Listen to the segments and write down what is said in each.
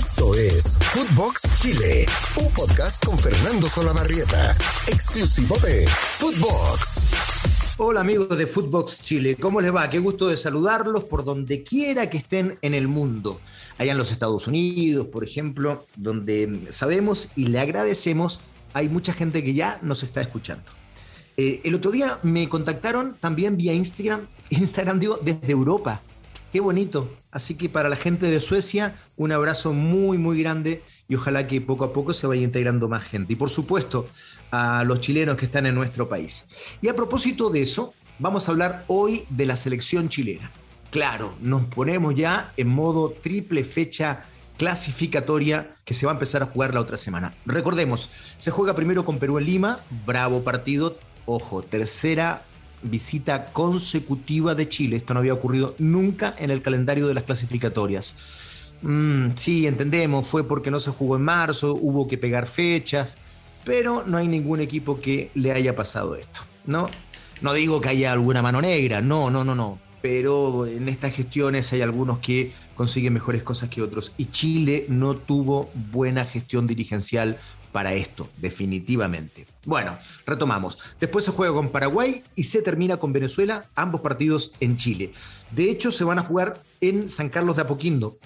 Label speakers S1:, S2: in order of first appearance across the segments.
S1: Esto es Footbox Chile, un podcast con Fernando Solabarrieta, exclusivo de Footbox.
S2: Hola amigos de Footbox Chile, ¿cómo les va? Qué gusto de saludarlos por donde quiera que estén en el mundo. Allá en los Estados Unidos, por ejemplo, donde sabemos y le agradecemos, hay mucha gente que ya nos está escuchando. Eh, el otro día me contactaron también vía Instagram, Instagram digo, desde Europa. Qué bonito. Así que para la gente de Suecia, un abrazo muy, muy grande y ojalá que poco a poco se vaya integrando más gente. Y por supuesto, a los chilenos que están en nuestro país. Y a propósito de eso, vamos a hablar hoy de la selección chilena. Claro, nos ponemos ya en modo triple fecha clasificatoria que se va a empezar a jugar la otra semana. Recordemos, se juega primero con Perú en Lima, bravo partido, ojo, tercera visita consecutiva de Chile. Esto no había ocurrido nunca en el calendario de las clasificatorias. Mm, sí, entendemos, fue porque no se jugó en marzo, hubo que pegar fechas, pero no hay ningún equipo que le haya pasado esto, ¿no? No digo que haya alguna mano negra, no, no, no, no, pero en estas gestiones hay algunos que consiguen mejores cosas que otros y Chile no tuvo buena gestión dirigencial para esto, definitivamente. Bueno, retomamos. Después se juega con Paraguay y se termina con Venezuela, ambos partidos en Chile. De hecho, se van a jugar en San Carlos de Apoquindo.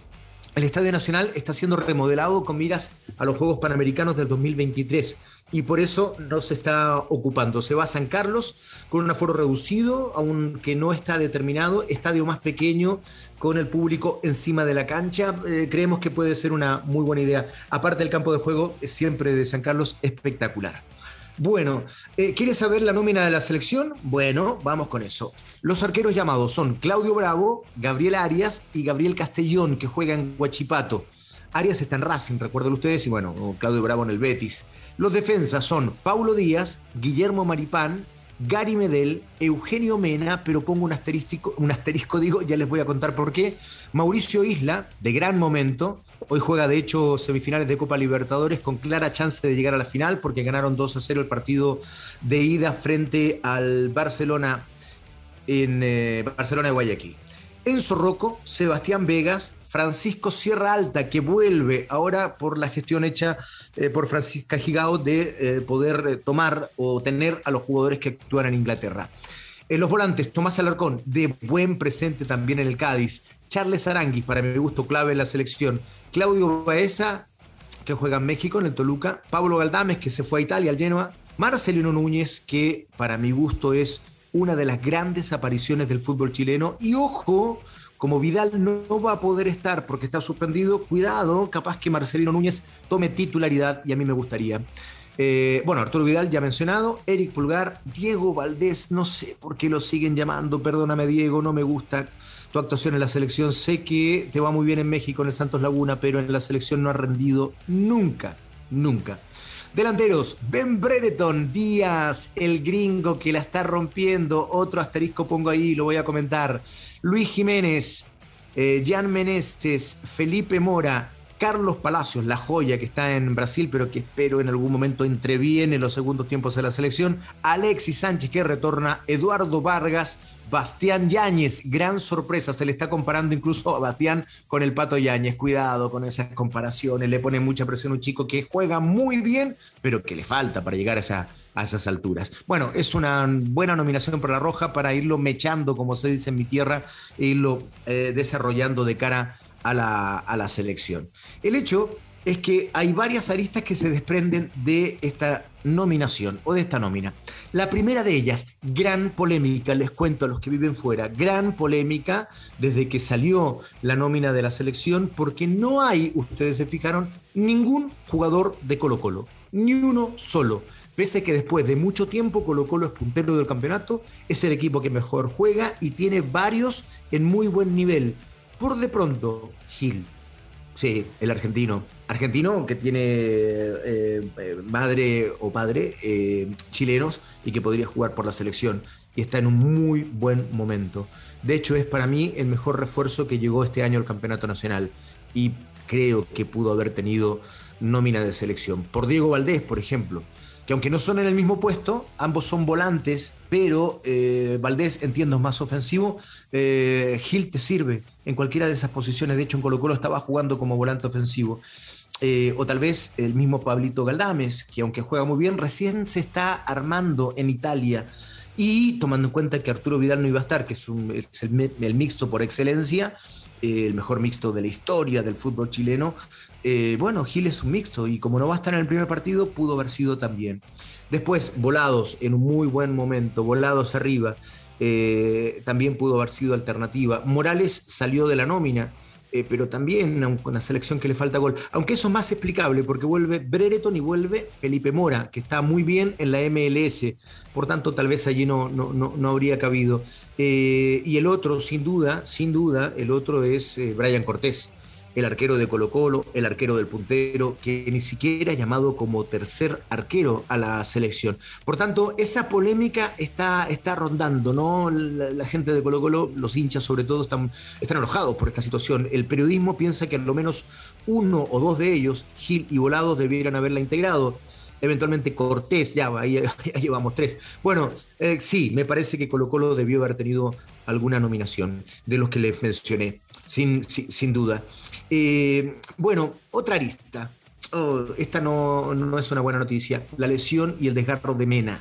S2: El Estadio Nacional está siendo remodelado con miras a los Juegos Panamericanos del 2023 y por eso no se está ocupando. Se va a San Carlos con un aforo reducido, aunque no está determinado, estadio más pequeño con el público encima de la cancha. Eh, creemos que puede ser una muy buena idea. Aparte el campo de juego siempre de San Carlos espectacular. Bueno, eh, ¿quieres saber la nómina de la selección? Bueno, vamos con eso. Los arqueros llamados son Claudio Bravo, Gabriel Arias y Gabriel Castellón, que juega en Huachipato. Arias está en Racing, recuerden ustedes, y bueno, Claudio Bravo en el Betis. Los defensas son Paulo Díaz, Guillermo Maripán, Gary Medel, Eugenio Mena, pero pongo un asterisco, un asterisco, digo, ya les voy a contar por qué. Mauricio Isla, de gran momento, hoy juega de hecho semifinales de Copa Libertadores con clara chance de llegar a la final porque ganaron 2 a 0 el partido de ida frente al Barcelona en eh, Barcelona de Guayaquil. Enzo Rocco, Sebastián Vegas, Francisco Sierra Alta, que vuelve ahora por la gestión hecha eh, por Francisca Gigao de eh, poder eh, tomar o tener a los jugadores que actúan en Inglaterra. En los volantes, Tomás Alarcón, de buen presente también en el Cádiz. Charles Aranguis, para mi gusto, clave en la selección. Claudio Baeza, que juega en México, en el Toluca. Pablo Galdames, que se fue a Italia, al Genoa. Marcelino Núñez, que para mi gusto es una de las grandes apariciones del fútbol chileno. Y ojo, como Vidal no va a poder estar porque está suspendido, cuidado, capaz que Marcelino Núñez tome titularidad y a mí me gustaría. Eh, bueno, Arturo Vidal ya mencionado, Eric Pulgar, Diego Valdés, no sé por qué lo siguen llamando, perdóname Diego, no me gusta tu actuación en la selección, sé que te va muy bien en México, en el Santos Laguna, pero en la selección no ha rendido nunca, nunca. Delanteros, Ben Brereton, Díaz, el gringo que la está rompiendo. Otro asterisco pongo ahí, lo voy a comentar. Luis Jiménez, eh, Jan Meneses, Felipe Mora, Carlos Palacios, la joya que está en Brasil, pero que espero en algún momento entreviene en los segundos tiempos de la selección. Alexis Sánchez que retorna, Eduardo Vargas, Bastián Yáñez, gran sorpresa, se le está comparando incluso a Bastián con el Pato Yáñez, cuidado con esas comparaciones, le pone mucha presión a un chico que juega muy bien, pero que le falta para llegar a, esas alturas. Bueno, es una buena nominación para la Roja para irlo mechando, como se dice en mi tierra, e irlo eh, desarrollando de cara a la selección. El hecho es que hay varias aristas que se desprenden de esta nominación o de esta nómina. La primera de ellas, gran polémica, les cuento a los que viven fuera, gran polémica desde que salió la nómina de la selección, porque no hay, ustedes se fijaron, ningún jugador de Colo Colo, ni uno solo. Pese a que después de mucho tiempo Colo Colo es puntero del campeonato, es el equipo que mejor juega y tiene varios en muy buen nivel. Por de pronto, Gil, Sí, el argentino. Argentino que tiene eh, eh, madre o padre eh, chilenos y que podría jugar por la selección. Y está en un muy buen momento. De hecho, es para mí el mejor refuerzo que llegó este año al Campeonato Nacional. Y creo que pudo haber tenido nómina de selección. Por Diego Valdés, por ejemplo. Que aunque no son en el mismo puesto, ambos son volantes, pero eh, Valdés, entiendo, es más ofensivo. Eh, Gil te sirve en cualquiera de esas posiciones. De hecho, en Colo Colo estaba jugando como volante ofensivo. Eh, o tal vez el mismo Pablito Galdames, que aunque juega muy bien, recién se está armando en Italia. Y tomando en cuenta que Arturo Vidal no iba a estar, que es, el, mixto por excelencia, el mejor mixto de la historia del fútbol chileno, eh, bueno, Gil es un mixto y como no va a estar en el primer partido, pudo haber sido también. Después, Volados en un muy buen momento, Volados arriba, eh, también pudo haber sido alternativa. Morales salió de la nómina, eh, pero también con la selección que le falta gol. Aunque eso es más explicable porque vuelve Brereton y vuelve Felipe Mora, que está muy bien en la MLS. Por tanto, tal vez allí no, no, no, habría cabido. y el otro, sin duda, sin duda, el otro es Brian Cortés el arquero de Colo Colo, el arquero del puntero, que ni siquiera ha llamado como tercer arquero a la selección. Por tanto, esa polémica está, está rondando, ¿no? La, gente de Colo Colo, los hinchas sobre todo, están, están enojados por esta situación. El periodismo piensa que al menos uno o dos de ellos, Gil y Volados, debieran haberla integrado eventualmente Cortés, ya, ahí, llevamos tres. Bueno, eh, sí, me parece que Colo Colo debió haber tenido alguna nominación de los que les mencioné, sin, sin duda. Eh, bueno, otra arista. Oh, esta no, no, es una buena noticia. La lesión y el desgarro de Mena,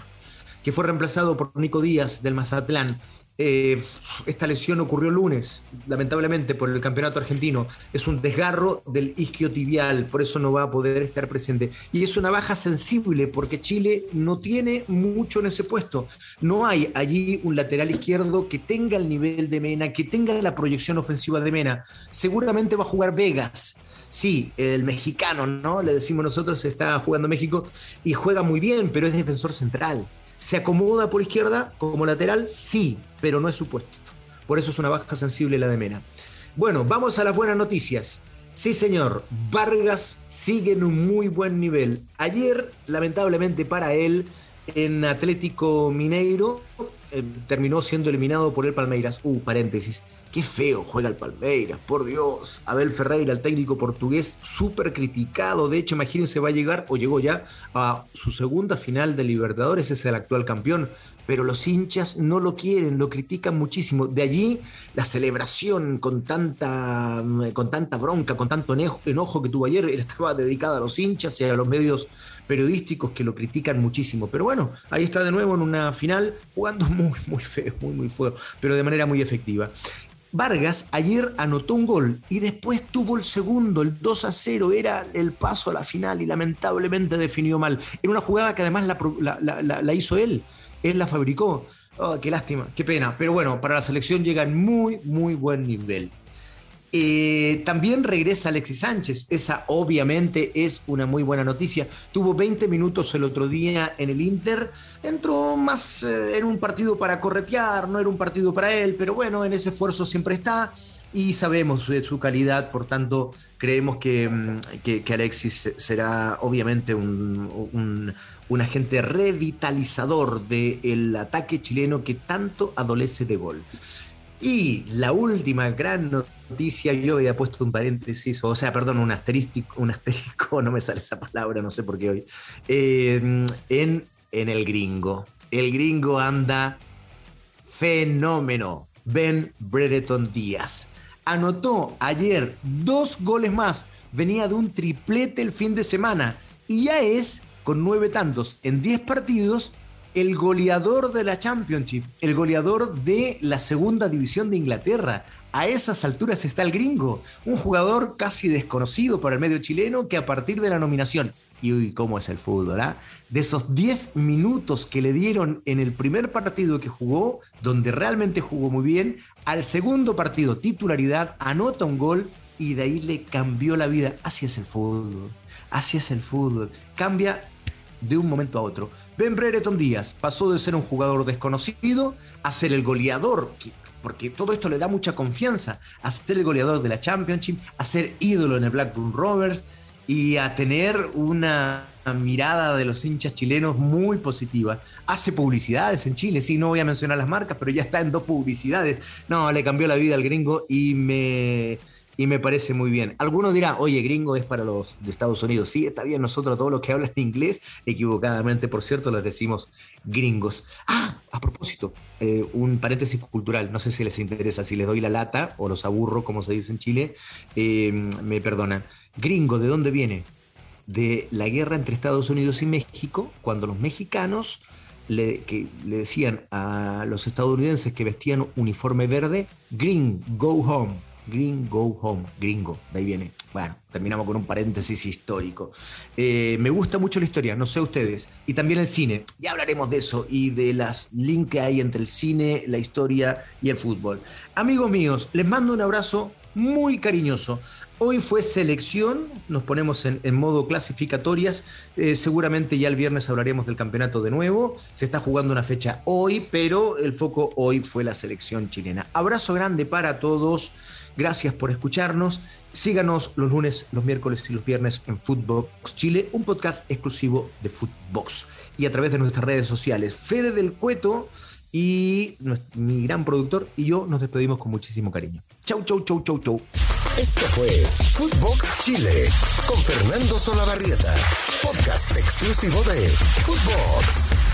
S2: que fue reemplazado por Nico Díaz del Mazatlán. Eh, esta lesión ocurrió el lunes, lamentablemente, por el campeonato argentino. Es un desgarro del isquiotibial, por eso no va a poder estar presente. Y es una baja sensible, porque Chile no tiene mucho en ese puesto. No hay allí un lateral izquierdo que tenga el nivel de Mena, que tenga la proyección ofensiva de Mena. Seguramente va a jugar Vegas. Sí, el mexicano, ¿no? Le decimos nosotros, está jugando México y juega muy bien, pero es defensor central. ¿Se acomoda por izquierda como lateral? Sí, pero no es su puesto. Por eso es una baja sensible la de Mena. Bueno, vamos a las buenas noticias. Sí, señor, Vargas sigue en un muy buen nivel. Ayer, lamentablemente para él, en Atlético Mineiro, eh, terminó siendo eliminado por el Palmeiras. Uh, paréntesis. Qué feo juega el Palmeiras, por Dios. Abel Ferreira, el técnico portugués, súper criticado. De hecho, imagínense, va a llegar o llegó ya a su segunda final de Libertadores, es el actual campeón. Pero los hinchas no lo quieren, lo critican muchísimo. De allí la celebración con tanta, con tanta bronca, con tanto enojo que tuvo ayer, estaba dedicada a los hinchas y a los medios periodísticos que lo critican muchísimo. Pero bueno, ahí está de nuevo en una final, jugando muy, muy feo, muy, muy feo, pero de manera muy efectiva. Vargas ayer anotó un gol y después tuvo el segundo, el 2 a 0, era el paso a la final y lamentablemente definió mal. Era una jugada que además la, hizo él, él la fabricó. Oh, qué lástima, qué pena. Pero bueno, para la selección llega en muy, muy buen nivel. Eh, también regresa Alexis Sánchez, esa obviamente es una muy buena noticia. Tuvo 20 minutos el otro día en el Inter, entró más eh, en un partido para corretear, no era un partido para él, pero bueno, en ese esfuerzo siempre está y sabemos de su calidad, por tanto creemos que, mm, Alexis será obviamente un, un agente revitalizador del ataque chileno que tanto adolece de gol. Y la última gran noticia, yo había puesto un paréntesis, o sea, perdón, un asterisco, un asterisco, no me sale esa palabra, no sé por qué hoy, eh, en, en el gringo. El gringo anda fenómeno. Ben Brereton Díaz. Anotó ayer dos goles más. Venía de un triplete el fin de semana. Y ya es, con nueve tantos en diez partidos, el goleador de la Championship, el goleador de la segunda división de Inglaterra. A esas alturas está el gringo, un jugador casi desconocido para el medio chileno que a partir de la nominación, y uy, cómo es el fútbol, ¿ah? de esos 10 minutos que le dieron en el primer partido que jugó, donde realmente jugó muy bien, al segundo partido, titularidad, anota un gol y de ahí le cambió la vida. Así es el fútbol, así es el fútbol, cambia de un momento a otro. Ben Brereton Díaz pasó de ser un jugador desconocido a ser el goleador, porque todo esto le da mucha confianza, a ser el goleador de la Championship, a ser ídolo en el Blackburn Rovers y a tener una mirada de los hinchas chilenos muy positiva. Hace publicidades en Chile, sí, no voy a mencionar las marcas, pero ya está en dos publicidades. No, le cambió la vida al gringo y me, y me parece muy bien. Algunos dirán, oye, gringo es para los de Estados Unidos. Sí, está bien, nosotros todos los que hablan inglés, equivocadamente, por cierto, les decimos gringos. Ah, a propósito, eh, un paréntesis cultural, no sé si les interesa, si les doy la lata o los aburro, como se dice en Chile, eh, me perdonan. Gringo, ¿de dónde viene? De la guerra entre Estados Unidos y México, cuando los mexicanos le, le decían a los estadounidenses que vestían uniforme verde, Green, go home Green Go Home, gringo, de ahí viene. Bueno, terminamos con un paréntesis histórico. Eh, me gusta mucho la historia, no sé ustedes, y también el cine. Ya hablaremos de eso y de las links que hay entre el cine, la historia y el fútbol. Amigos míos, les mando un abrazo muy cariñoso. Hoy fue selección, nos ponemos en, modo clasificatorias. Eh, seguramente ya el viernes hablaremos del campeonato de nuevo. Se está jugando una fecha hoy, pero el foco hoy fue la selección chilena. Abrazo grande para todos. Gracias por escucharnos. Síganos los lunes, los miércoles y los viernes en Footbox Chile, un podcast exclusivo de Footbox. Y a través de nuestras redes sociales. Fede del Cueto y mi gran productor y yo nos despedimos con muchísimo cariño. Chau, chau, chau, chau, chau.
S1: Esto fue Footbox Chile con Fernando Solabarrieta, podcast exclusivo de Footbox.